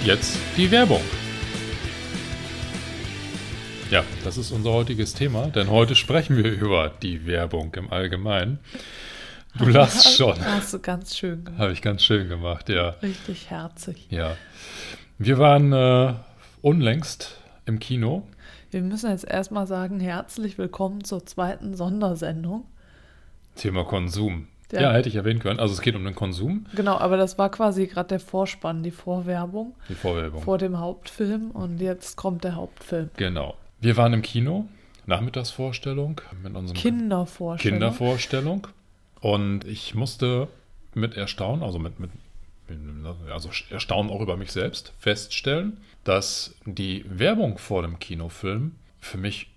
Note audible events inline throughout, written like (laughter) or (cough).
Und jetzt die Werbung. Ja, das ist unser heutiges Thema, denn heute sprechen wir über die Werbung im Allgemeinen. Du lachst schon. Hast du ganz schön gemacht. Habe ich ganz schön gemacht, ja. Richtig herzig. Ja. Wir waren äh, unlängst im Kino. Wir müssen jetzt erstmal sagen, herzlich willkommen zur zweiten Sondersendung. Thema Konsum. Ja. Ja. hätte ich erwähnen können. Also es geht um den Konsum, Genau, aber das war quasi gerade der Vorspann, die Vorwerbung die Vorwerbung. vor dem Hauptfilm und jetzt kommt der Hauptfilm. genau. Wir waren im Kino, Nachmittagsvorstellung mit unserem Kindervorstellung. Kindervorstellung. Und ich musste mit Erstaunen, also mit, mit also Erstaunen auch über mich selbst, feststellen, dass die Werbung vor dem Kinofilm für mich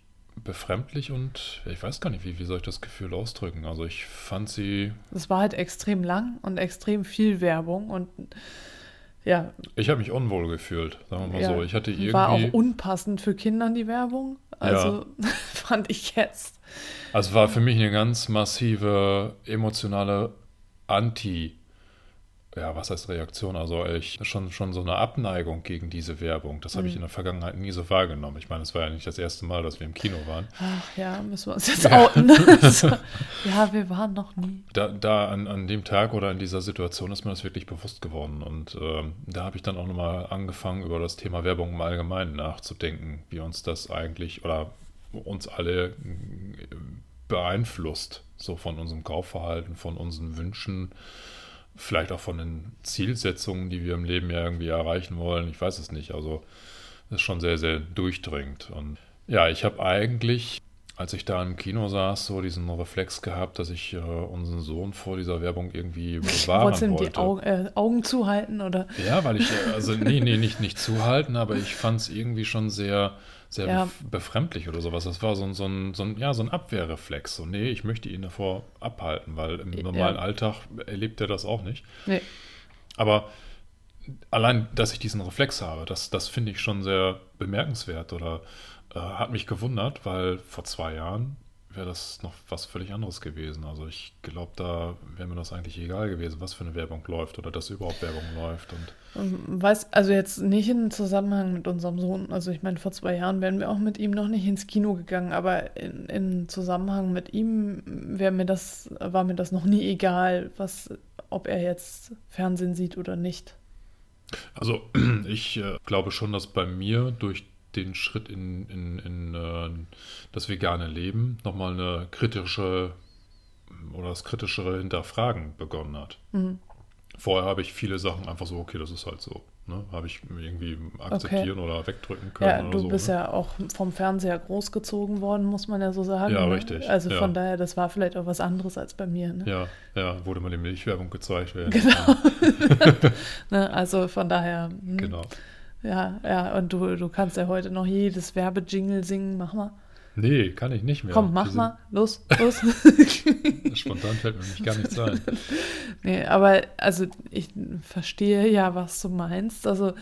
befremdlich und ich weiß gar nicht, wie, wie soll ich das Gefühl ausdrücken. Also ich fand sie, Es war halt extrem lang und extrem viel Werbung und ja, ich habe mich unwohl gefühlt, sagen wir mal ja so. Ich hatte irgendwie, war auch unpassend für Kinder die Werbung. Also (laughs) fand ich jetzt. also es war für mich eine ganz massive emotionale Anti- ja, was heißt Reaktion? Also ich schon, schon so eine Abneigung gegen diese Werbung. Das habe ich in der Vergangenheit nie so wahrgenommen. Ich meine, es war ja nicht das erste Mal, dass wir im Kino waren. Ach ja, müssen wir uns jetzt (laughs) outen. Also, ja, wir waren noch nie. Da, da an, an dem Tag oder in dieser Situation ist mir das wirklich bewusst geworden. Und ähm, da habe ich dann auch nochmal angefangen, über das Thema Werbung im Allgemeinen nachzudenken, wie uns das eigentlich oder uns alle äh, beeinflusst, so von unserem Kaufverhalten, von unseren Wünschen, vielleicht auch von den Zielsetzungen, die wir im Leben ja irgendwie erreichen wollen. Ich weiß es nicht. Also das ist schon sehr, sehr durchdringend. Und ja, ich habe eigentlich, als ich da im Kino saß, so diesen Reflex gehabt, dass ich äh, unseren Sohn vor dieser Werbung irgendwie (laughs) bewahren Wolltest wollte. die Augen, äh, Augen zuhalten oder? Ja, weil ich, äh, also nee, nee, nicht, nicht zuhalten, aber ich fand es irgendwie schon sehr, sehr Ja. bef- befremdlich oder sowas. Das war so ein, so, ein, so, ein, ja, so ein Abwehrreflex. So, nee, ich möchte ihn davor abhalten, weil im normalen Alltag erlebt er das auch nicht. Nee. Aber allein, dass ich diesen Reflex habe, das, das finde ich schon sehr bemerkenswert oder äh, hat mich gewundert, weil vor zwei Jahren wäre das noch was völlig anderes gewesen. Also ich glaube, da wäre mir das eigentlich egal gewesen, was für eine Werbung läuft oder dass überhaupt Werbung läuft. Und Weiß, also jetzt nicht im Zusammenhang mit unserem Sohn. Also ich meine, vor zwei Jahren wären wir auch mit ihm noch nicht ins Kino gegangen, aber in, in Zusammenhang mit ihm wäre mir das, war mir das noch nie egal, was, ob er jetzt Fernsehen sieht oder nicht. Also (clears throat) ich äh, glaube schon, dass bei mir durch den Schritt in, in, in äh, das vegane Leben nochmal eine kritische oder das kritischere Hinterfragen begonnen hat. Mhm. Vorher habe ich viele Sachen einfach so, okay, das ist halt so. Ne? Habe ich irgendwie akzeptieren oder wegdrücken können Ja, oder du so. bist ne? ja auch vom Fernseher großgezogen worden, muss man ja so sagen. Ja, ne? richtig, Also ja. von daher, das war vielleicht auch was anderes als bei mir. Ne? Ja, ja, wurde mal die Milchwerbung gezeigt. Genau. (laughs) Ne? Also von daher. hm. genau. Ja, ja, und du, du kannst ja heute noch jedes Werbejingle singen. Mach mal. Nee, kann ich nicht mehr. Komm, mach Die mal. Los, los. sind- (laughs) Spontan fällt mir nämlich gar nichts ein. (laughs) nee, aber also ich verstehe ja, was du meinst. Also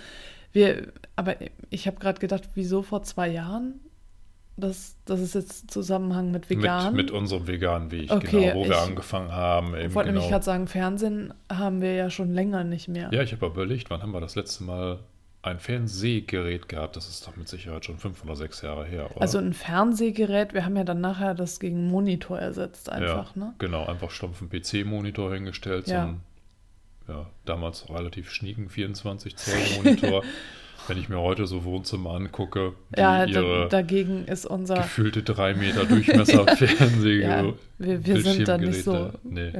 wir, aber ich habe gerade gedacht, wieso vor zwei Jahren? Das, das ist jetzt Zusammenhang mit vegan. Mit, mit unserem veganen Weg, Okay, genau, wo wir ich- angefangen haben. Ich wollte genau. nämlich gerade sagen, Fernsehen haben wir ja schon länger nicht mehr. Ja, ich habe überlegt, wann haben wir das letzte Mal ein Fernsehgerät gehabt? Das ist doch mit Sicherheit schon fünf oder sechs Jahre her, oder? Also ein Fernsehgerät, wir haben ja dann nachher das gegen Monitor ersetzt einfach, ja, ne? Genau, einfach stumpfen PC-Monitor hingestellt, Ja. so ein ja, damals relativ schnieken 24 Zoll Monitor. (laughs) Wenn ich mir heute so Wohnzimmer angucke, Ja, ihre dagegen ist unser. gefühlte drei Meter Durchmesser (laughs) Fernseh Ja, wir, wir sind da nicht so. Nee,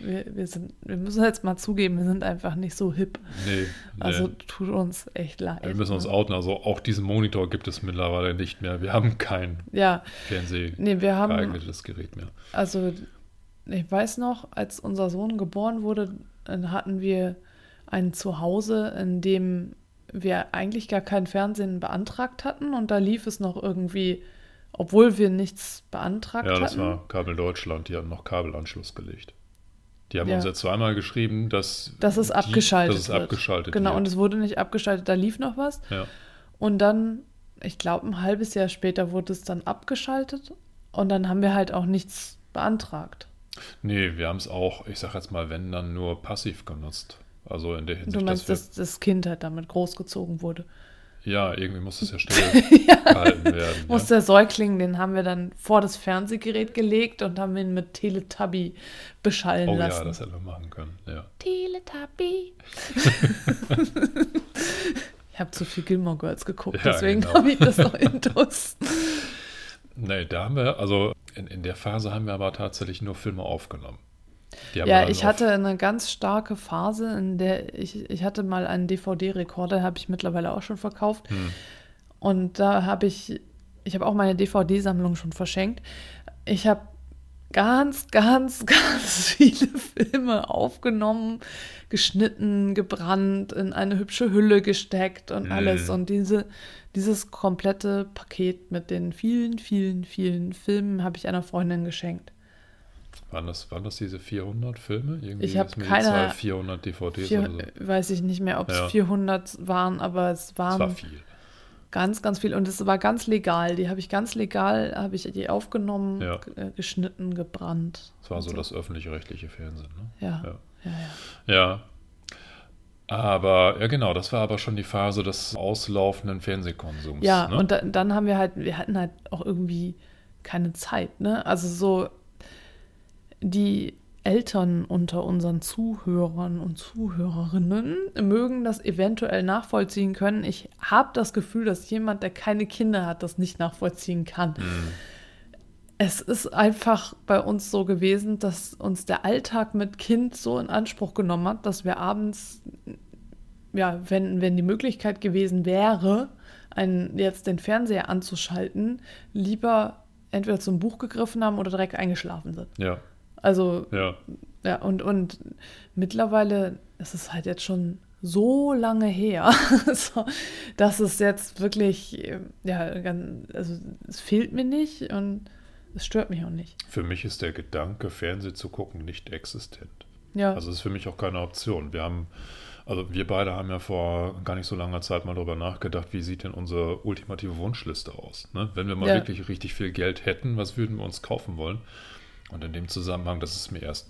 Wir, wir, sind, wir müssen jetzt mal zugeben, wir sind einfach nicht so hip. nee, nee. Also tut uns echt leid. wir müssen uns ne? outen. Also auch diesen Monitor gibt es mittlerweile nicht mehr. Wir haben kein Ja, Fernseh nee, wir haben, geeignetes Gerät mehr. also ich weiß noch, als unser Sohn geboren wurde, hatten wir ein Zuhause, in dem wir eigentlich gar kein Fernsehen beantragt hatten und da lief es noch irgendwie, obwohl wir nichts beantragt hatten. Ja, das war Kabel Deutschland, die haben noch Kabelanschluss gelegt. Die haben Ja. uns ja zweimal geschrieben, dass, dass es die- abgeschaltet dass es wird. abgeschaltet Genau, wird. und es wurde nicht abgeschaltet, da lief noch was. ja. Und dann, ich glaube, ein halbes Jahr später wurde es dann abgeschaltet und dann haben wir halt auch nichts beantragt. Nee, wir haben es auch, ich sag jetzt mal, wenn dann nur passiv genutzt. Also in der Hinsicht, Du meinst, dass dass das Kind halt damit großgezogen wurde. ja, irgendwie muss es ja (laughs) still gehalten werden. Muss ja. der Säugling, den haben wir dann vor das Fernsehgerät gelegt und haben ihn mit Teletubby beschallen Oh ja, lassen. das hätten wir machen können, ja. Teletubby. (laughs) ich habe zu viel Gilmore Girls geguckt, Ja, deswegen genau. habe ich das noch (laughs) intus. Nee, da haben wir, also in, in der Phase haben wir aber tatsächlich nur Filme aufgenommen. Ja, ich hatte eine ganz starke Phase, in der ich, ich hatte mal einen DVD-Rekorder, habe ich mittlerweile auch schon verkauft. Hm. Und da habe ich, ich habe auch meine DVD-Sammlung schon verschenkt. Ich habe ganz, ganz, (laughs) ganz viele Filme aufgenommen, geschnitten, gebrannt, in eine hübsche Hülle gesteckt und Mhm. alles. Und diese, dieses komplette Paket mit den vielen, vielen, vielen Filmen habe ich einer Freundin geschenkt. Waren das, waren das diese 400 Filme? Irgendwie Ich hab ist mir die keine- Zahl 400 DVDs Vier, oder so. Weiß ich nicht mehr, ob es Ja. 400 waren, aber es waren war viel. ganz, ganz viel. Und es war ganz legal. Die habe ich ganz legal, habe ich die aufgenommen, Ja. äh, geschnitten, gebrannt. Das war so und das öffentlich-rechtliche Fernsehen, ne? Ja, Ja. ja, ja. Ja. Aber, ja genau, das war aber schon die Phase des auslaufenden Fernsehkonsums. Ja, ne? und da, dann haben wir halt, wir hatten halt auch irgendwie keine Zeit, ne? Also so die Eltern unter unseren Zuhörern und Zuhörerinnen mögen das eventuell nachvollziehen können. Ich habe das Gefühl, dass jemand, der keine Kinder hat, das nicht nachvollziehen kann. Hm. Es ist einfach bei uns so gewesen, dass uns der Alltag mit Kind so in Anspruch genommen hat, dass wir abends, ja, wenn, wenn die Möglichkeit gewesen wäre, einen, jetzt den Fernseher anzuschalten, lieber entweder zum Buch gegriffen haben oder direkt eingeschlafen sind. Ja, Also, ja. ja, und, und mittlerweile ist es halt jetzt schon so lange her, (laughs) so, dass es jetzt wirklich, ja, ganz, also es fehlt mir nicht und es stört mich auch nicht. Für mich ist der Gedanke, Fernsehen zu gucken, nicht existent. Ja, Also es ist für mich auch keine Option. Wir haben, also wir beide haben ja vor gar nicht so langer Zeit mal darüber nachgedacht, wie sieht denn unsere ultimative Wunschliste aus? Ne? Wenn wir mal Ja. wirklich richtig viel Geld hätten, was würden wir uns kaufen wollen? Und in dem Zusammenhang, das ist mir erst,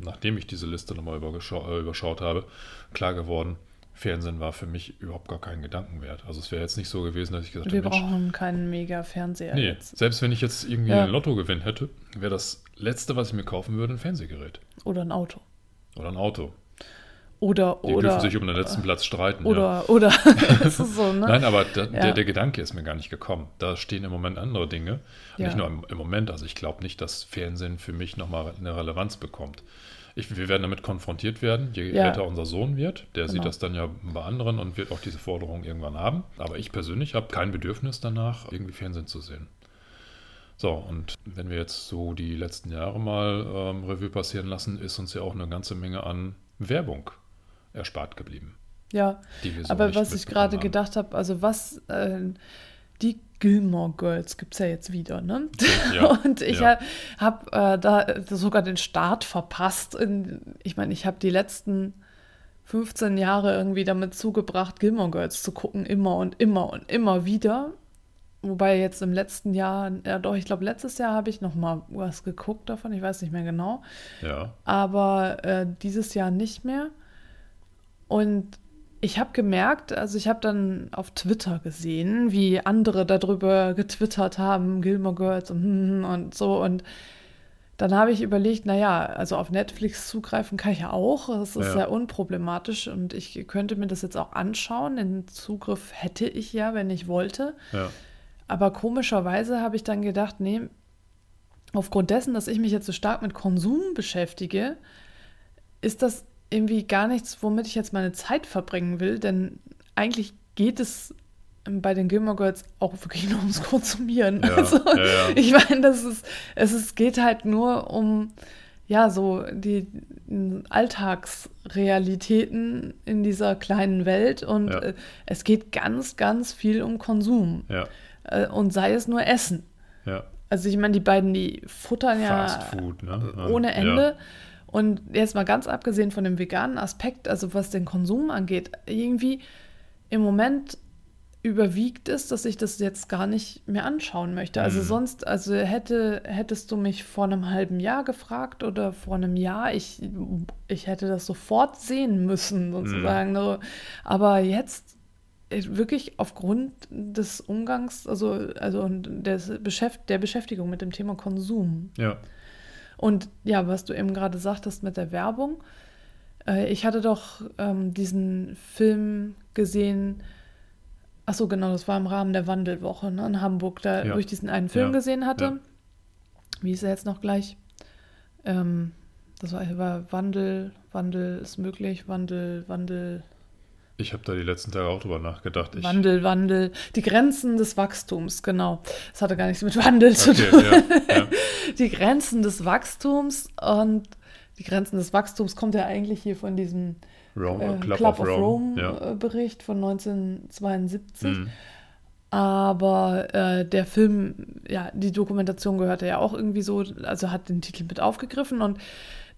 nachdem ich diese Liste nochmal äh, überschaut habe, klar geworden, Fernsehen war für mich überhaupt gar kein Gedankenwert. Also es wäre jetzt nicht so gewesen, dass ich gesagt wir habe, Mensch, brauchen keinen Mega-Fernseher nee, jetzt. selbst wenn ich jetzt irgendwie Ja. einen Lottogewinn hätte, wäre das Letzte, was ich mir kaufen würde, ein Fernsehgerät Oder ein Auto. oder ein Auto. Oder, Die oder, dürfen sich um den letzten Platz streiten. ja. oder, oder, (laughs) es ist so, ne? Nein, aber da, Ja. der, der Gedanke ist mir gar nicht gekommen. Da stehen im Moment andere Dinge. Ja. Nicht nur im, im Moment. Also ich glaube nicht, dass Fernsehen für mich nochmal eine Relevanz bekommt. Ich, wir werden damit konfrontiert werden, je älter unser Sohn wird. Der sieht Genau. das dann ja bei anderen und wird auch diese Forderung irgendwann haben. Aber ich persönlich habe kein Bedürfnis danach, irgendwie Fernsehen zu sehen. So, und wenn wir jetzt so die letzten Jahre mal ähm, Revue passieren lassen, ist uns ja auch eine ganze Menge an Werbung erspart geblieben. Ja, so aber was ich gerade gedacht habe, also was, äh, die Gilmore Girls gibt es ja jetzt wieder, ne? (laughs) Ja, Und ich ja. habe äh, da sogar den Start verpasst. In, ich meine, ich habe die letzten 15 Jahre irgendwie damit zugebracht, Gilmore Girls zu gucken, immer und immer und immer wieder. Wobei jetzt im letzten Jahr, ja doch, ich glaube, letztes Jahr habe ich noch mal was geguckt davon, ich weiß nicht mehr genau Ja, aber äh, dieses Jahr nicht mehr. Und ich habe gemerkt, also ich habe dann auf Twitter gesehen, wie andere darüber getwittert haben, Gilmore Girls und, hm, und so. Und dann habe ich überlegt, naja, also auf Netflix zugreifen kann ich ja auch. Das ist Ja. sehr unproblematisch und ich könnte mir das jetzt auch anschauen. Den Zugriff hätte ich ja, wenn ich wollte. ja. Aber komischerweise habe ich dann gedacht, nee, aufgrund dessen, dass ich mich jetzt so stark mit Konsum beschäftige, ist das irgendwie gar nichts, womit ich jetzt meine Zeit verbringen will. Denn eigentlich geht es bei den Gilmore Girls auch wirklich (laughs) nur ums Konsumieren. Ja, also, ja, ja. ich meine, das ist, es ist, geht halt nur um ja, so die Alltagsrealitäten in dieser kleinen Welt und Ja. äh, es geht ganz, ganz viel um Konsum. Ja, Äh, und sei es nur Essen. ja. Also ich meine, die beiden, die futtern ja Fast Food, ne? Ja, ohne ja. Und jetzt mal ganz abgesehen von dem veganen Aspekt, also was den Konsum angeht, irgendwie im Moment überwiegt es, dass ich das jetzt gar nicht mehr anschauen möchte. Also Mhm. sonst, also hätte, hättest du mich vor einem halben Jahr gefragt oder vor einem Jahr, ich, ich hätte das sofort sehen müssen, sozusagen. So. Aber jetzt äh, wirklich aufgrund des Umgangs, also, also und des Beschäft der Beschäftigung mit dem Thema Konsum. Ja, Und ja, was du eben gerade sagtest mit der Werbung. Äh, ich hatte doch ähm, diesen Film gesehen. Ach so, genau, das war im Rahmen der Wandelwoche ne, in Hamburg, da, Ja. wo ich diesen einen Film Ja. gesehen hatte. Ja. Wie ist er jetzt noch gleich? Ähm, das war, war Wandel, Wandel ist möglich, Wandel, Wandel, ich habe da die letzten Tage auch drüber nachgedacht. Ich, Wandel, Wandel. Die Grenzen des Wachstums, genau. Das hatte gar nichts mit Wandel zu Okay, tun. ja, ja. (laughs) die Grenzen des Wachstums und die Grenzen des Wachstums kommt ja eigentlich hier von diesem Rome, äh, Club, of Rome. ja. äh, Bericht von 1972. Mhm. Aber äh, der Film, ja, die Dokumentation gehörte ja auch irgendwie so, also hat den Titel mit aufgegriffen und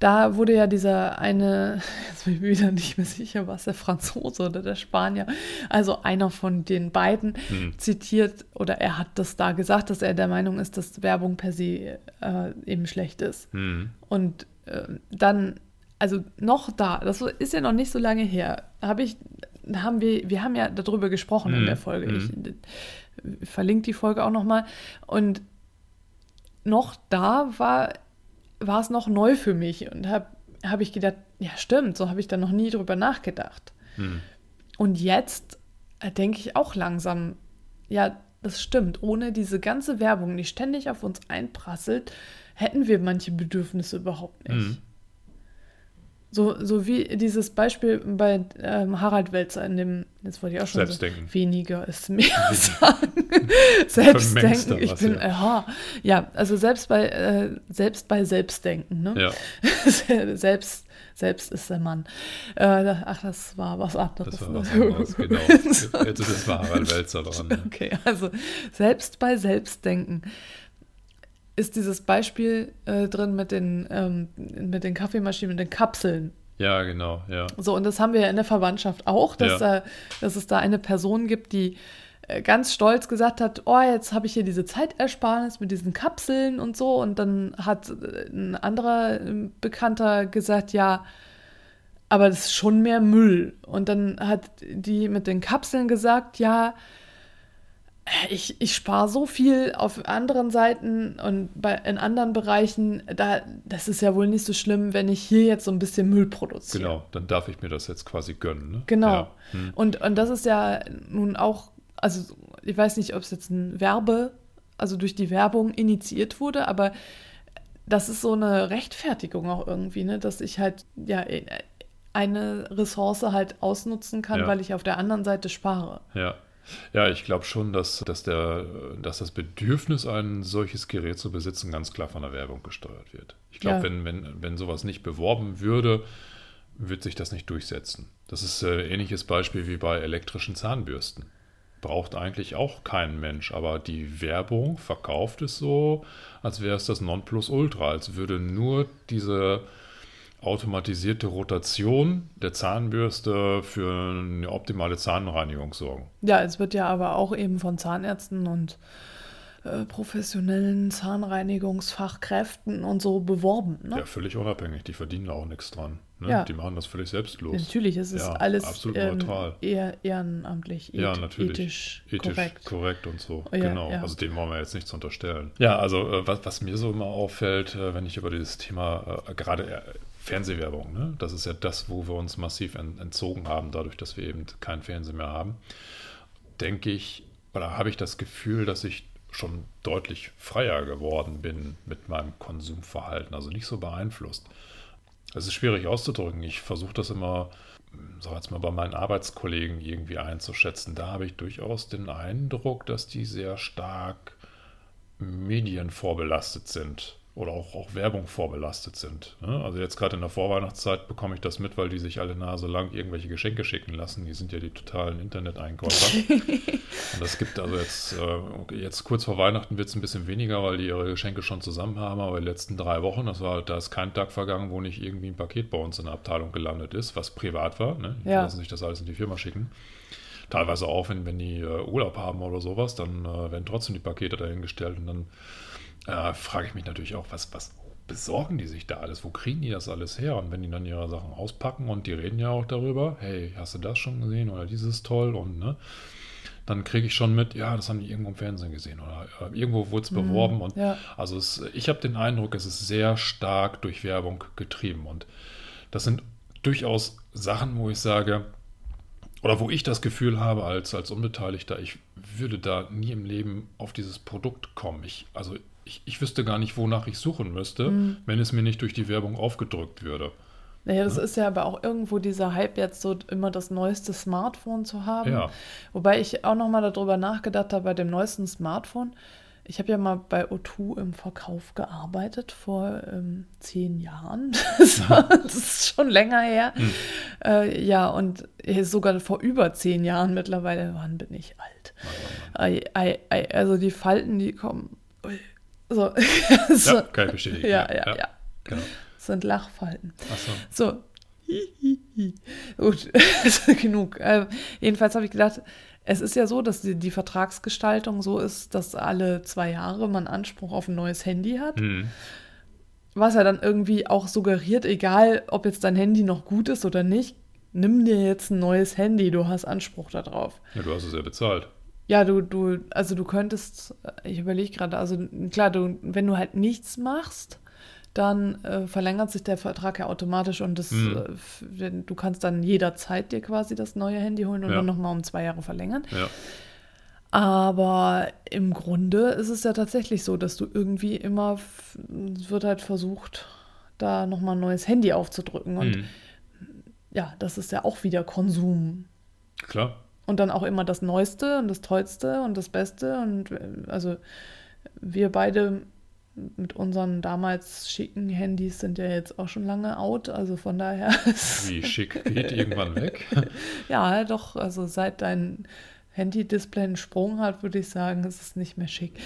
da wurde ja dieser eine, (laughs) jetzt bin ich mir wieder nicht mehr sicher, was der Franzose oder der Spanier, also einer von den beiden Hm. zitiert oder er hat das da gesagt, dass er der Meinung ist, dass Werbung per se äh, eben schlecht ist. Mhm. Und äh, dann, also noch da, das ist ja noch nicht so lange her, habe ich, haben wir, wir haben ja darüber gesprochen in Mhm. der Folge. Mhm. Ich äh, verlinke die Folge auch nochmal. Und noch da war, war es noch neu für mich und habe hab ich gedacht, ja stimmt, so habe ich da noch nie drüber nachgedacht. Mhm. Und jetzt äh, denke ich auch langsam, ja, das stimmt. Ohne diese ganze Werbung, die ständig auf uns einprasselt, hätten wir manche Bedürfnisse überhaupt nicht. Mhm. So, so wie dieses Beispiel bei ähm, Harald Welzer in dem, jetzt wollte ich auch schon Selbstdenken. So, weniger ist mehr (laughs) sagen. Selbstdenken, ich was, bin, ja. aha. Ja, also selbst bei, äh, selbst bei Selbstdenken, ne? Ja, (laughs) selbst, selbst ist der Mann. Äh, ach, das war was anderes. das war was ne? anderes, genau. (laughs) Jetzt ist es war Harald Welzer dran. ne? Okay, also selbst bei Selbstdenken ist dieses Beispiel äh, drin mit den, ähm, mit den Kaffeemaschinen, mit den Kapseln. Ja, genau, ja. So, und das haben wir ja in der Verwandtschaft auch, dass, Ja. äh, dass es da eine Person gibt, die äh, ganz stolz gesagt hat, oh, jetzt habe ich hier diese Zeitersparnis mit diesen Kapseln und so. Und dann hat äh, ein anderer äh, Bekannter gesagt, ja, aber das ist schon mehr Müll. Und dann hat die mit den Kapseln gesagt, ja, ich, ich spare so viel auf anderen Seiten und bei, in anderen Bereichen, da, das ist ja wohl nicht so schlimm, wenn ich hier jetzt so ein bisschen Müll produziere. Genau, dann darf ich mir das jetzt quasi gönnen. Ne? Genau. Ja. Hm. Und, und das ist ja nun auch, also ich weiß nicht, ob es jetzt ein Werbe, also durch die Werbung initiiert wurde, aber das ist so eine Rechtfertigung auch irgendwie, ne, dass ich halt ja eine Ressource halt ausnutzen kann, Ja. weil ich auf der anderen Seite spare. Ja. Ja, ich glaube schon, dass, dass, der, dass das Bedürfnis, ein solches Gerät zu besitzen, ganz klar von der Werbung gesteuert wird. Ich glaube, Ja. wenn, wenn, wenn sowas nicht beworben würde, wird sich das nicht durchsetzen. Das ist äh, ähnliches Beispiel wie bei elektrischen Zahnbürsten. Braucht eigentlich auch kein Mensch, aber die Werbung verkauft es so, als wäre es das Nonplusultra, als würde nur diese automatisierte Rotation der Zahnbürste für eine optimale Zahnreinigung sorgen. Ja, es wird ja aber auch eben von Zahnärzten und äh, professionellen Zahnreinigungsfachkräften und so beworben. Ne? Ja, völlig unabhängig. Die verdienen da auch nichts dran. Ne? Ja. Die machen das völlig selbstlos. Natürlich, es ist Ja, alles absolut ähm, neutral. eher ehrenamtlich, Ja, natürlich. ethisch, Ethisch korrekt. korrekt. und so. Ja, genau. Also dem wollen wir jetzt nichts unterstellen. Ja, also äh, was, was mir so immer auffällt, äh, wenn ich über dieses Thema, gerade Fernsehwerbung, ne? das ist ja das, wo wir uns massiv ent entzogen haben, dadurch, dass wir eben kein Fernsehen mehr haben, denke ich, oder habe ich das Gefühl, dass ich schon deutlich freier geworden bin mit meinem Konsumverhalten, also nicht so beeinflusst. Es ist schwierig auszudrücken. Ich versuche das immer, so jetzt mal bei meinen Arbeitskollegen irgendwie einzuschätzen. Da habe ich durchaus den Eindruck, dass die sehr stark medienvorbelastet sind. Oder auch, auch Werbung vorbelastet sind. Ne? Also jetzt gerade in der Vorweihnachtszeit bekomme ich das mit, weil die sich alle Nase lang irgendwelche Geschenke schicken lassen. Die sind ja die totalen Internet-Einkäufer. (laughs) und das gibt also jetzt, äh, jetzt kurz vor Weihnachten wird es ein bisschen weniger, weil die ihre Geschenke schon zusammen haben, aber die letzten drei Wochen, das war, da ist kein Tag vergangen, wo nicht irgendwie ein Paket bei uns in der Abteilung gelandet ist, was privat war. Ne? Die Ja. lassen sich das alles in die Firma schicken. Teilweise auch, wenn, wenn die äh, Urlaub haben oder sowas, dann äh, werden trotzdem die Pakete dahingestellt und dann äh, frage ich mich natürlich auch, was, was besorgen die sich da alles? Wo kriegen die das alles her? Und wenn die dann ihre Sachen auspacken und die reden ja auch darüber, hey, hast du das schon gesehen oder dieses toll und ne, dann kriege ich schon mit, ja, das haben die irgendwo im Fernsehen gesehen oder äh, irgendwo wurde es beworben und ja. also es, ich habe den Eindruck, es ist sehr stark durch Werbung getrieben und das sind durchaus Sachen, wo ich sage, oder wo ich das Gefühl habe als, als Unbeteiligter, ich würde da nie im Leben auf dieses Produkt kommen. Ich, also ich, ich wüsste gar nicht, wonach ich suchen müsste, Mhm. wenn es mir nicht durch die Werbung aufgedrückt würde. Naja, das ist ja aber auch irgendwo dieser Hype, jetzt so immer das neueste Smartphone zu haben. Ja. Wobei ich auch nochmal darüber nachgedacht habe, bei dem neuesten Smartphone. Ich habe ja mal bei O2 im Verkauf gearbeitet vor ähm, zehn Jahren. (laughs) Das, war, das ist schon länger her. Hm. Äh, ja, und sogar vor über zehn Jahren mittlerweile. Wann bin ich alt? Ei, also die Falten, die kommen. Ui. So. (laughs) so. Ja, kann ich bestätigen. Ja, ja, ja. Genau. (laughs) (laughs) Das sind Lachfalten. Achso. So. Hihihi. Gut, genug. Äh, jedenfalls habe ich gedacht, es ist ja so, dass die, die Vertragsgestaltung so ist, dass alle zwei Jahre man Anspruch auf ein neues Handy hat. Hm. Was ja dann irgendwie auch suggeriert, egal ob jetzt dein Handy noch gut ist oder nicht, nimm dir jetzt ein neues Handy, du hast Anspruch darauf. Ja, du hast es ja bezahlt. Ja, du, du, also du könntest, ich überlege gerade, also klar, du, wenn du halt nichts machst, dann äh, verlängert sich der Vertrag ja automatisch und das, Mhm. äh, du kannst dann jederzeit dir quasi das neue Handy holen und Ja. dann nochmal um zwei Jahre verlängern. Ja. Aber im Grunde ist es ja tatsächlich so, dass du irgendwie immer, wird halt versucht, da nochmal ein neues Handy aufzudrücken. Und Hm. ja, das ist ja auch wieder Konsum. Klar. Und dann auch immer das Neueste und das Tollste und das Beste. Und äh, also wir beide mit unseren damals schicken Handys sind ja jetzt auch schon lange out. Also von daher (laughs) Wie schick geht irgendwann weg. (laughs) ja doch, also seit dein Handy-Display einen Sprung hat, würde ich sagen, ist es nicht mehr schick.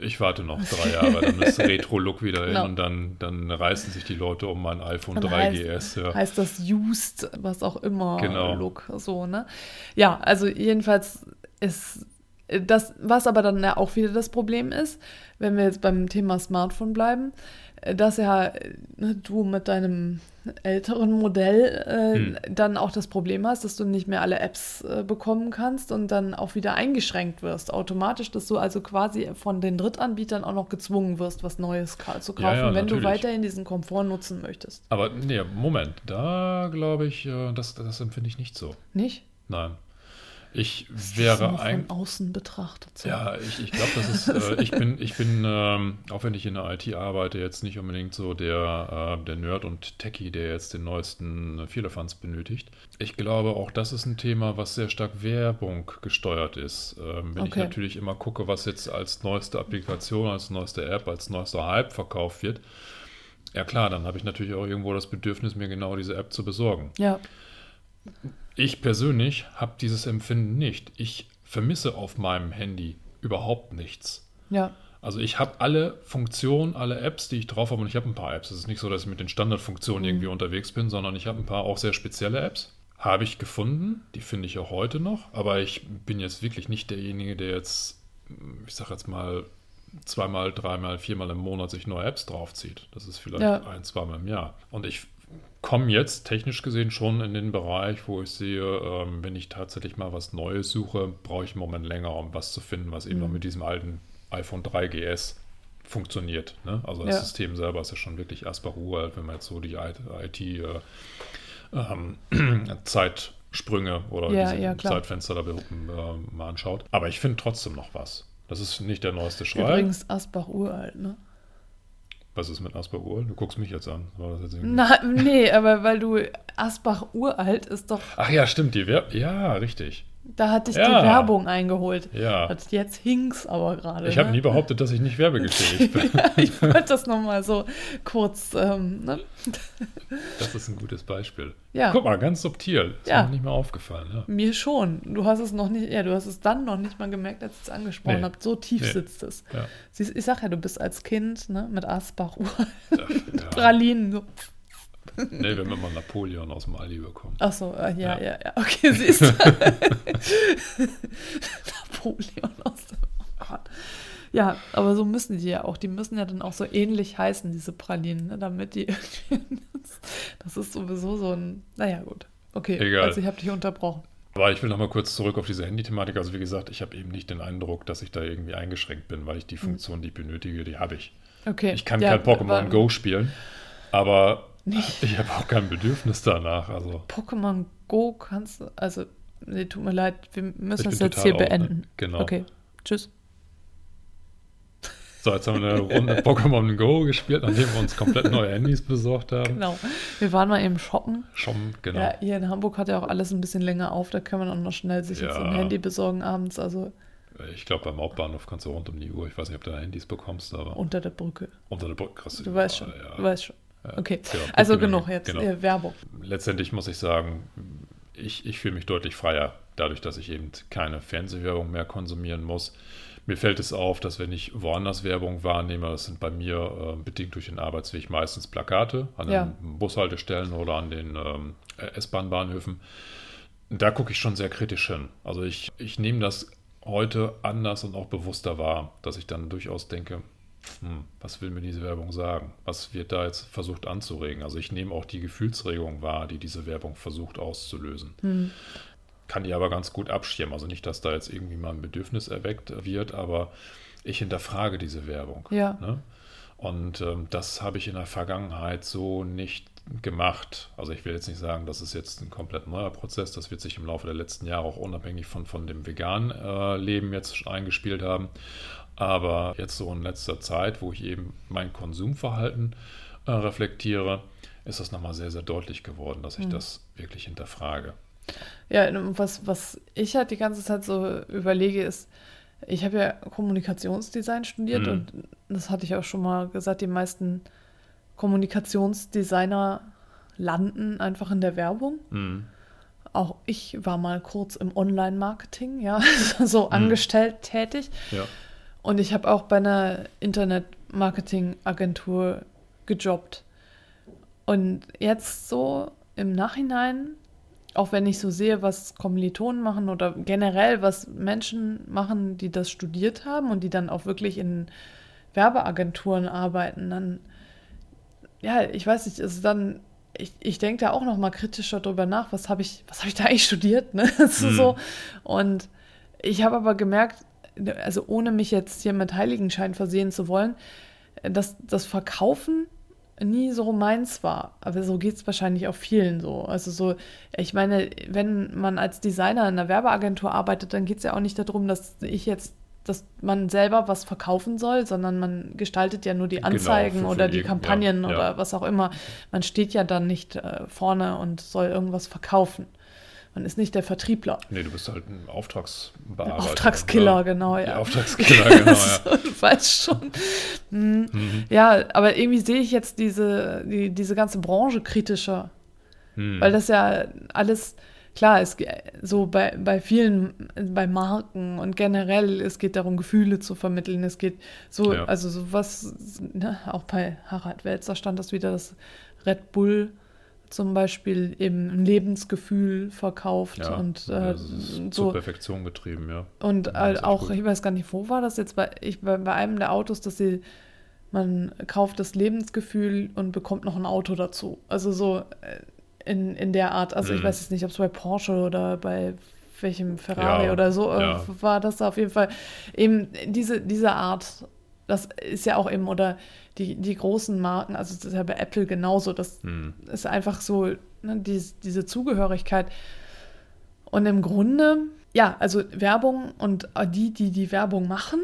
Ich warte noch drei Jahre, dann ist (laughs) Retro-Look wieder in Genau. und dann, dann reißen sich die Leute um mein iPhone Dann 3GS. Ja. Heißt das used, was auch immer Genau. Look, so, ne? Ja, also jedenfalls ist das, was aber dann ja auch wieder das Problem ist, wenn wir jetzt beim Thema Smartphone bleiben, dass ja du mit deinem älteren Modell äh, Hm. dann auch das Problem hast, dass du nicht mehr alle Apps äh, bekommen kannst und dann auch wieder eingeschränkt wirst, automatisch, dass du also quasi von den Drittanbietern auch noch gezwungen wirst, was Neues zu kaufen, Ja, ja, wenn du natürlich. weiterhin diesen Komfort nutzen möchtest. Aber nee, Moment, da glaube ich, äh, das, das empfinde ich nicht so. Nicht? Nein. Ich wäre ein. von außen betrachtet. So. Ja, ich, ich glaube, das ist, äh, ich bin, ich bin ähm, auch wenn ich in der IT arbeite, jetzt nicht unbedingt so der, äh, der Nerd und Techie, der jetzt den neuesten Vierlefanz benötigt. Ich glaube, auch das ist ein Thema, was sehr stark Werbung gesteuert ist. Ähm, wenn ich Okay. natürlich immer gucke, was jetzt als neueste Applikation, als neueste App, als neuester Hype verkauft wird, ja klar, dann habe ich natürlich auch irgendwo das Bedürfnis, mir genau diese App zu besorgen. Ja, Ich persönlich habe dieses Empfinden nicht. Ich vermisse auf meinem Handy überhaupt nichts. ja, Also ich habe alle Funktionen, alle Apps, die ich drauf habe und ich habe ein paar Apps. Es ist nicht so, dass ich mit den Standardfunktionen irgendwie unterwegs bin, sondern ich habe ein paar auch sehr spezielle Apps. Habe ich gefunden, die finde ich auch heute noch, aber ich bin jetzt wirklich nicht derjenige, der jetzt, ich sage jetzt mal, zweimal, dreimal, viermal im Monat sich neue Apps draufzieht. Das ist vielleicht Ja. ein, zweimal im Jahr. Und ich komme jetzt technisch gesehen schon in den Bereich, wo ich sehe, ähm, wenn ich tatsächlich mal was Neues suche, brauche ich einen Moment länger, um was zu finden, was eben noch mit diesem alten iPhone 3GS funktioniert. Ne? Also das Ja. System selber ist ja schon wirklich Asbach uralt, wenn man jetzt so die IT äh, ähm, (clears throat) oder Ja, diese ja. Zeitfenster da äh, mal anschaut. Aber ich finde trotzdem noch was. Das ist nicht der neueste Schrei. übrigens Asbach uralt, ne? Was ist mit Asbach uralt? Du guckst mich jetzt an. War das jetzt irgendwie- Na, nee, aber weil du Asbach uralt ist doch, Ach ja, stimmt, die Wer Ja, richtig. Da hatte ich Ja. die Werbung eingeholt. Ja. Und jetzt hing's aber gerade. Ich habe ne? nie behauptet, dass ich nicht werbegefähig (laughs) bin. ich wollte das nochmal so kurz. Ähm, ne? Das ist ein gutes Beispiel. Ja. Guck mal, ganz subtil. Ist Ja. mir nicht mal aufgefallen. Ja. Mir schon. Du hast es noch nicht, ja, du hast es dann noch nicht mal gemerkt, als ich es angesprochen Nee. habe. So tief Nee. sitzt es. Ja. Ich sag ja, du bist als Kind ne, mit Asbach, Ja. (laughs) Pralinen. So. Nee, wir haben immer Napoleon aus dem Aldi bekommen. Ach so, äh, ja, Ja. ja, ja. Okay, siehst du. (laughs) Napoleon aus dem Gott. Ja, aber so müssen die ja auch. Die müssen ja dann auch so ähnlich heißen, diese Pralinen, ne, damit die (laughs) irgendwie. Das ist sowieso so ein. Naja, gut. Okay, Egal. also ich habe dich unterbrochen. Aber ich will noch mal kurz zurück auf diese Handy-Thematik. Also wie gesagt, ich habe eben nicht den Eindruck, dass ich da irgendwie eingeschränkt bin, weil ich die Funktion, die ich benötige, die habe ich. Okay. Ich kann Hm. ja, kein Pokémon Go spielen, aber Nicht. ich habe auch kein Bedürfnis danach. Also Pokémon Go kannst du. Also, nee, tut mir leid, wir müssen es jetzt hier ne? beenden. Genau. Okay, tschüss. so, jetzt haben wir eine Runde (laughs) Pokémon Go gespielt, nachdem wir uns komplett neue Handys besorgt haben. Genau. Wir waren mal eben shoppen. Schon, genau. Ja, hier in Hamburg hat ja auch alles ein bisschen länger auf. Da kann man auch noch schnell sich jetzt Ja. ein Handy besorgen abends. Also Ich glaube, beim Hauptbahnhof kannst du rund um die Uhr, ich weiß nicht, ob du da Handys bekommst, aber unter der Brücke. unter der Brücke kriegst Du weißt schon. Ja, Du weißt schon. Ja. Okay. Ja, Also genug jetzt. genau. Äh, Werbung. Letztendlich muss ich sagen, ich, ich fühle mich deutlich freier, dadurch, dass ich eben keine Fernsehwerbung mehr konsumieren muss. Mir fällt es auf, dass wenn ich woanders Werbung wahrnehme, das sind bei mir äh, bedingt durch den Arbeitsweg meistens Plakate an Ja. den Bushaltestellen oder an den ähm, S-Bahn-Bahnhöfen. Da gucke ich schon sehr kritisch hin. Also ich, ich nehme das heute anders und auch bewusster wahr, dass ich dann durchaus denke, hm, was will mir diese Werbung sagen? Was wird da jetzt versucht anzuregen? Also ich nehme auch die Gefühlsregung wahr, die diese Werbung versucht auszulösen. Hm. Kann die aber ganz gut abschirmen. Also nicht, dass da jetzt irgendwie mal ein Bedürfnis erweckt wird, aber ich hinterfrage diese Werbung. Ja. Ne? Und ähm, das habe ich in der Vergangenheit so nicht gemacht. Also ich will jetzt nicht sagen, das ist jetzt ein komplett neuer Prozess. Das wird sich im Laufe der letzten Jahre auch unabhängig von, von dem veganen äh, Leben jetzt eingespielt haben. Aber jetzt so in letzter Zeit, wo ich eben mein Konsumverhalten äh, reflektiere, ist das nochmal sehr, sehr deutlich geworden, dass ich Mhm. das wirklich hinterfrage. Ja, was, was ich halt die ganze Zeit so überlege, ist, ich habe ja Kommunikationsdesign studiert Mhm. und das hatte ich auch schon mal gesagt, die meisten Kommunikationsdesigner landen einfach in der Werbung. Mhm. Auch ich war mal kurz im Online-Marketing, ja, (laughs) so Mhm. angestellt tätig. Ja. Und ich habe auch bei einer Internet-Marketing-Agentur gejobbt. Und jetzt so im Nachhinein, auch wenn ich so sehe, was Kommilitonen machen oder generell, was Menschen machen, die das studiert haben und die dann auch wirklich in Werbeagenturen arbeiten, dann, ja, ich weiß nicht, ist dann, ich, ich denke da auch noch mal kritischer drüber nach, was habe ich, was habe ich da eigentlich studiert, ne? Mhm. (laughs) so. Und ich habe aber gemerkt, also ohne mich jetzt hier mit Heiligenschein versehen zu wollen, dass das Verkaufen nie so meins war. Aber so geht es wahrscheinlich auch vielen so. Also so, ich meine, wenn man als Designer in einer Werbeagentur arbeitet, dann geht es ja auch nicht darum, dass ich jetzt, dass man selber was verkaufen soll, sondern man gestaltet ja nur die Genau, Anzeigen für- für oder die Kampagnen ja, oder ja. was auch immer. Man steht ja dann nicht äh, vorne und soll irgendwas verkaufen. Man ist nicht der Vertriebler. Nee, du bist halt ein Auftragsbearbeiter. Auftragskiller, ne? genau, Ja. Auftragskiller, genau, (laughs) ja. So, du weißt schon. Hm. Mhm. Ja, aber irgendwie sehe ich jetzt diese, die, diese ganze Branche kritischer. Hm. Weil das ja alles, klar, es so bei, bei vielen, bei Marken und generell, es geht darum, Gefühle zu vermitteln. Es geht so, Ja. also sowas, ne, auch bei Harald Welzer stand das wieder, dass Red Bull zum Beispiel eben ein Lebensgefühl verkauft ja, und äh, so. zur Perfektion getrieben, ja. Und echt auch, ich weiß gar nicht, wo war das jetzt bei, ich, bei, bei einem der Autos, dass sie, man kauft das Lebensgefühl und bekommt noch ein Auto dazu. Also so äh, in, in der Art. Also ich Mhm. weiß jetzt nicht, ob es bei Porsche oder bei welchem Ferrari Ja, oder so äh, ja. war das auf jeden Fall eben diese, diese Art. Das ist ja auch eben, oder die, die großen Marken, also das ist ja bei Apple genauso, das Hm. ist einfach so, ne, dies, diese Zugehörigkeit. Und im Grunde, ja, also Werbung und die, die die Werbung machen,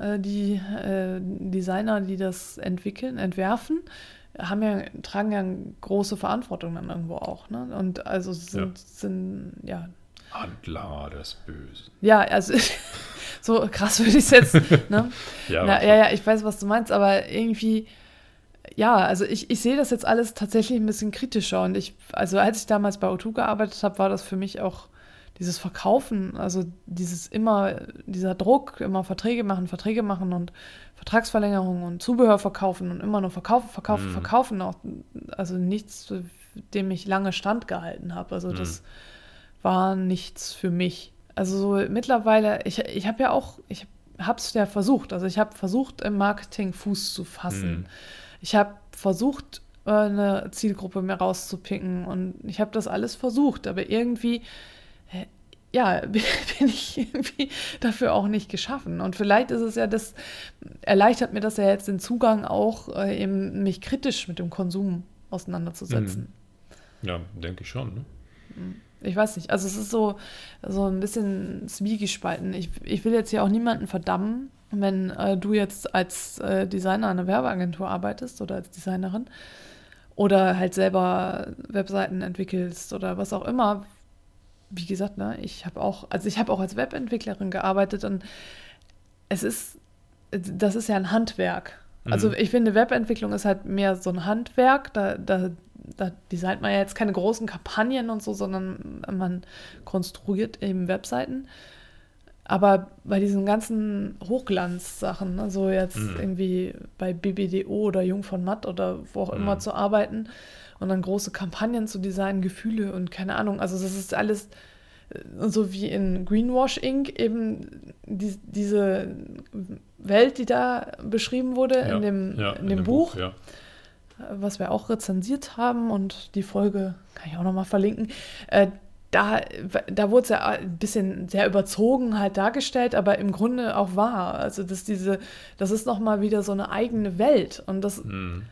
äh, die äh, Designer, die das entwickeln, entwerfen, haben ja, tragen ja eine große Verantwortung dann irgendwo auch. Ne? Und also sind, sind, ja, Handlanger des Bösen. Ja, also (laughs) so krass würde ich es jetzt. Ne? (laughs) ja, Na, ja, ja, ich weiß, was du meinst, aber irgendwie, ja, also ich, ich sehe das jetzt alles tatsächlich ein bisschen kritischer. Und ich, also als ich damals bei O2 gearbeitet habe, war das für mich auch dieses Verkaufen, also dieses immer, dieser Druck, immer Verträge machen, Verträge machen und Vertragsverlängerungen und Zubehör verkaufen und immer nur verkaufen, verkaufen, mhm. verkaufen, auch, also nichts, dem ich lange standgehalten habe. Also das mhm. War nichts für mich. Also so mittlerweile, ich, ich habe ja auch, ich habe es ja versucht, also ich habe versucht, im Marketing Fuß zu fassen. Mhm. Ich habe versucht, äh, eine Zielgruppe mehr rauszupicken und ich habe das alles versucht, aber irgendwie ja, (laughs) bin ich irgendwie dafür auch nicht geschaffen. Und vielleicht ist es ja das, erleichtert mir das ja jetzt den Zugang auch, äh, eben mich kritisch mit dem Konsum auseinanderzusetzen. Mhm. Ja, denke ich schon. Ne? Mhm. Ich weiß nicht. Also es ist so, so ein bisschen zwiegespalten. Ich, ich will jetzt hier auch niemanden verdammen, wenn äh, du jetzt als äh, Designer einer Werbeagentur arbeitest oder als Designerin oder halt selber Webseiten entwickelst oder was auch immer, wie gesagt, ne, ich habe auch, also ich habe auch als Webentwicklerin gearbeitet und es ist, das ist ja ein Handwerk. Also mhm. ich finde, Webentwicklung ist halt mehr so ein Handwerk. Da, da, da designt man ja jetzt keine großen Kampagnen und so, sondern man konstruiert eben Webseiten. Aber bei diesen ganzen Hochglanzsachen, also jetzt mhm. irgendwie bei BBDO oder Jung von Matt oder wo auch mhm. immer zu arbeiten, und dann große Kampagnen zu designen, Gefühle und keine Ahnung. Also das ist alles äh, so wie in Greenwash Inc. eben die, diese Welt, die da beschrieben wurde ja, in dem, ja, in dem, in dem Buch, Buch ja. Was wir auch rezensiert haben und die Folge kann ich auch nochmal verlinken. Äh, da, da wurde es ja ein bisschen sehr überzogen halt dargestellt, aber im Grunde auch wahr. Also dass diese, das ist nochmal wieder so eine eigene Welt und das mhm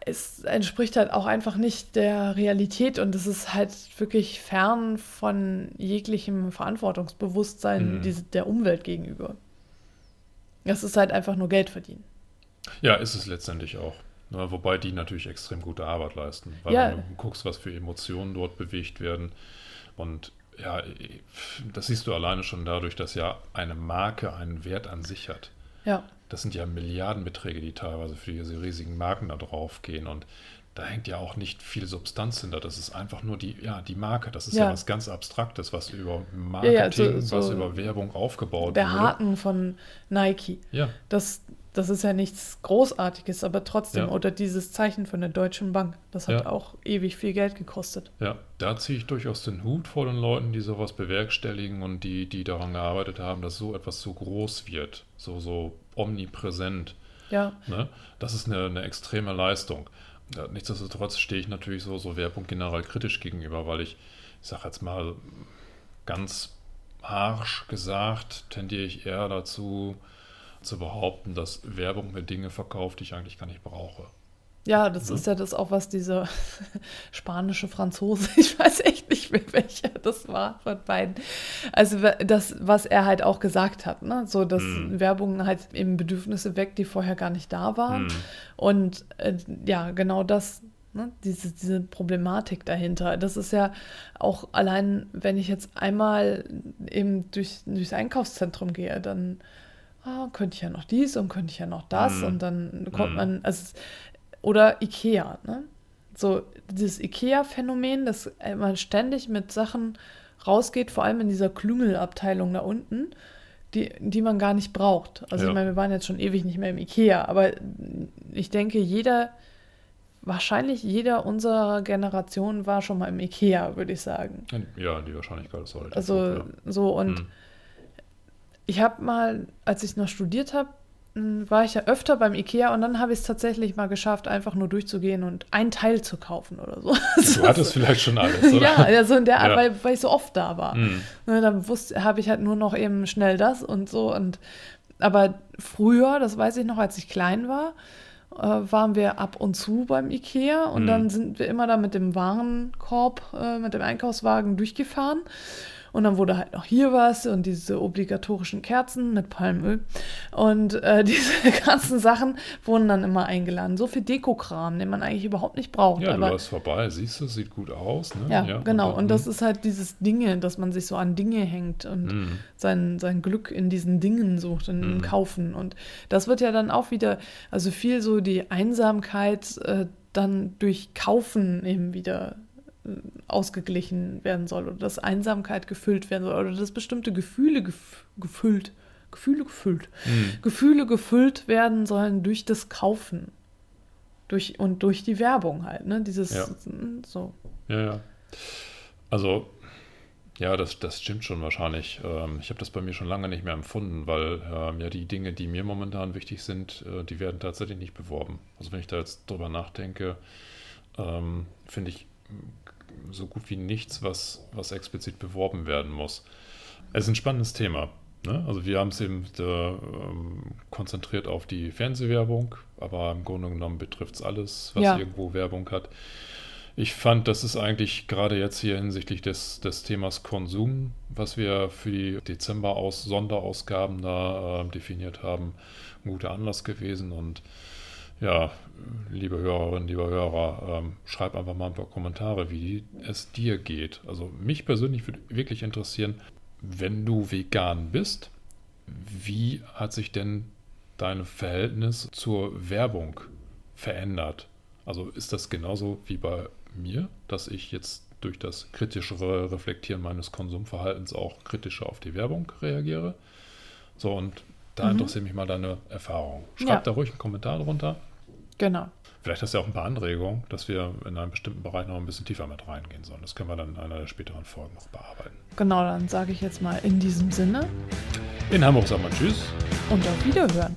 es entspricht halt auch einfach nicht der Realität und es ist halt wirklich fern von jeglichem Verantwortungsbewusstsein mhm. der Umwelt gegenüber. Es ist halt einfach nur Geld verdienen. Ja, ist es letztendlich auch. Ne, wobei die natürlich extrem gute Arbeit leisten. Weil ja. wenn du guckst, was für Emotionen dort bewegt werden. Und ja, das siehst du alleine schon dadurch, dass ja eine Marke einen Wert an sich hat. Ja das sind ja Milliardenbeträge, die teilweise für diese riesigen Marken da drauf gehen. Und da hängt ja auch nicht viel Substanz hinter. Das ist einfach nur die, ja, die Marke. Das ist ja, ja was ganz Abstraktes, was über Marketing, ja, ja, so, so was über Werbung aufgebaut wurde. Der Haken von Nike. Ja. Das, das ist ja nichts Großartiges, aber trotzdem. Oder dieses Zeichen von der Deutschen Bank. Das hat auch ewig viel Geld gekostet. Ja, da ziehe ich durchaus den Hut vor den Leuten, die sowas bewerkstelligen und die, die daran gearbeitet haben, dass so etwas so groß wird. So, so omnipräsent. Ja. Ne? Das ist eine, eine extreme Leistung. Nichtsdestotrotz stehe ich natürlich so, so Werbung generell kritisch gegenüber, weil ich, ich sage jetzt mal ganz harsch gesagt, tendiere ich eher dazu, zu behaupten, dass Werbung mir Dinge verkauft, die ich eigentlich gar nicht brauche. Ja, das ja. ist ja das auch, was dieser (laughs) spanische Franzose, (laughs) ich weiß echt nicht mehr, welcher das war von beiden. Also das, was er halt auch gesagt hat, ne? So, dass mm. Werbung halt eben Bedürfnisse weckt, die vorher gar nicht da waren. Mm. Und äh, ja, genau das, ne? diese, diese Problematik dahinter. Das ist ja auch allein, wenn ich jetzt einmal eben durch, durchs Einkaufszentrum gehe, dann ah, könnte ich ja noch dies und könnte ich ja noch das mm. und dann kommt man, also oder Ikea, ne? So, dieses Ikea-Phänomen, dass man ständig mit Sachen rausgeht, vor allem in dieser Klüngelabteilung da unten, die, die man gar nicht braucht. Also ja. ich meine, wir waren jetzt schon ewig nicht mehr im Ikea, aber ich denke, jeder, wahrscheinlich jeder unserer Generation war schon mal im Ikea, würde ich sagen. Ja, die Wahrscheinlichkeit ist heute. Also ja. so und hm. Ich habe mal, als ich noch studiert habe, war ich ja öfter beim Ikea und dann habe ich es tatsächlich mal geschafft, einfach nur durchzugehen und ein Teil zu kaufen oder so. (laughs) Du hattest vielleicht schon alles, oder? ja, ja, so in der Art, ja. weil, weil ich so oft da war. Mhm. Ne, dann habe ich halt nur noch eben schnell das und so. Und aber früher, das weiß ich noch, als ich klein war, äh, waren wir ab und zu beim Ikea und mhm. dann sind wir immer da mit dem Warenkorb, äh, mit dem Einkaufswagen durchgefahren. Und dann wurde halt noch hier was und diese obligatorischen Kerzen mit Palmöl. Und äh, (laughs) diese ganzen Sachen wurden dann immer eingeladen. So viel Dekokram, den man eigentlich überhaupt nicht braucht. Ja, aber, du läufst vorbei, siehst du, sieht gut aus. Ne? ja, genau. Und, dann, das ist halt dieses Dinge, dass man sich so an Dinge hängt und Mhm. sein, sein Glück in diesen Dingen sucht, in dem Mhm. Kaufen. Und das wird ja dann auch wieder, also viel so die Einsamkeit äh, dann durch Kaufen eben wieder ausgeglichen werden soll oder dass Einsamkeit gefüllt werden soll oder dass bestimmte Gefühle gef gefüllt, Gefühle gefüllt, Mhm. Gefühle gefüllt werden sollen durch das Kaufen. Durch, und durch die Werbung halt, ne? Dieses Ja. so. Ja, ja. Also, ja, das, das stimmt schon wahrscheinlich. Ähm, ich habe das bei mir schon lange nicht mehr empfunden, weil ähm, ja die Dinge, die mir momentan wichtig sind, äh, die werden tatsächlich nicht beworben. Also wenn ich da jetzt drüber nachdenke, ähm, finde ich so gut wie nichts, was, was explizit beworben werden muss. Es ist ein spannendes Thema. Ne? Also wir haben es eben äh, ähm, konzentriert auf die Fernsehwerbung, aber im Grunde genommen betrifft es alles, was Ja. irgendwo Werbung hat. Ich fand, das ist eigentlich gerade jetzt hier hinsichtlich des, des Themas Konsum, was wir für die Dezember aus Sonderausgaben da äh, definiert haben, ein guter Anlass gewesen. Und ja, liebe Hörerinnen, liebe Hörer, ähm, schreib einfach mal ein paar Kommentare, wie es dir geht. Also mich persönlich würde wirklich interessieren, wenn du vegan bist, wie hat sich denn dein Verhältnis zur Werbung verändert? Also ist das genauso wie bei mir, dass ich jetzt durch das kritischere Reflektieren meines Konsumverhaltens auch kritischer auf die Werbung reagiere? So, und da Mhm. interessiert mich mal deine Erfahrung. Schreib Ja. da ruhig einen Kommentar drunter. Genau. Vielleicht hast du ja auch ein paar Anregungen, dass wir in einem bestimmten Bereich noch ein bisschen tiefer mit reingehen sollen. Das können wir dann in einer der späteren Folgen noch bearbeiten. Genau, dann sage ich jetzt mal in diesem Sinne In Hamburg sagen wir Tschüss. und auf Wiederhören.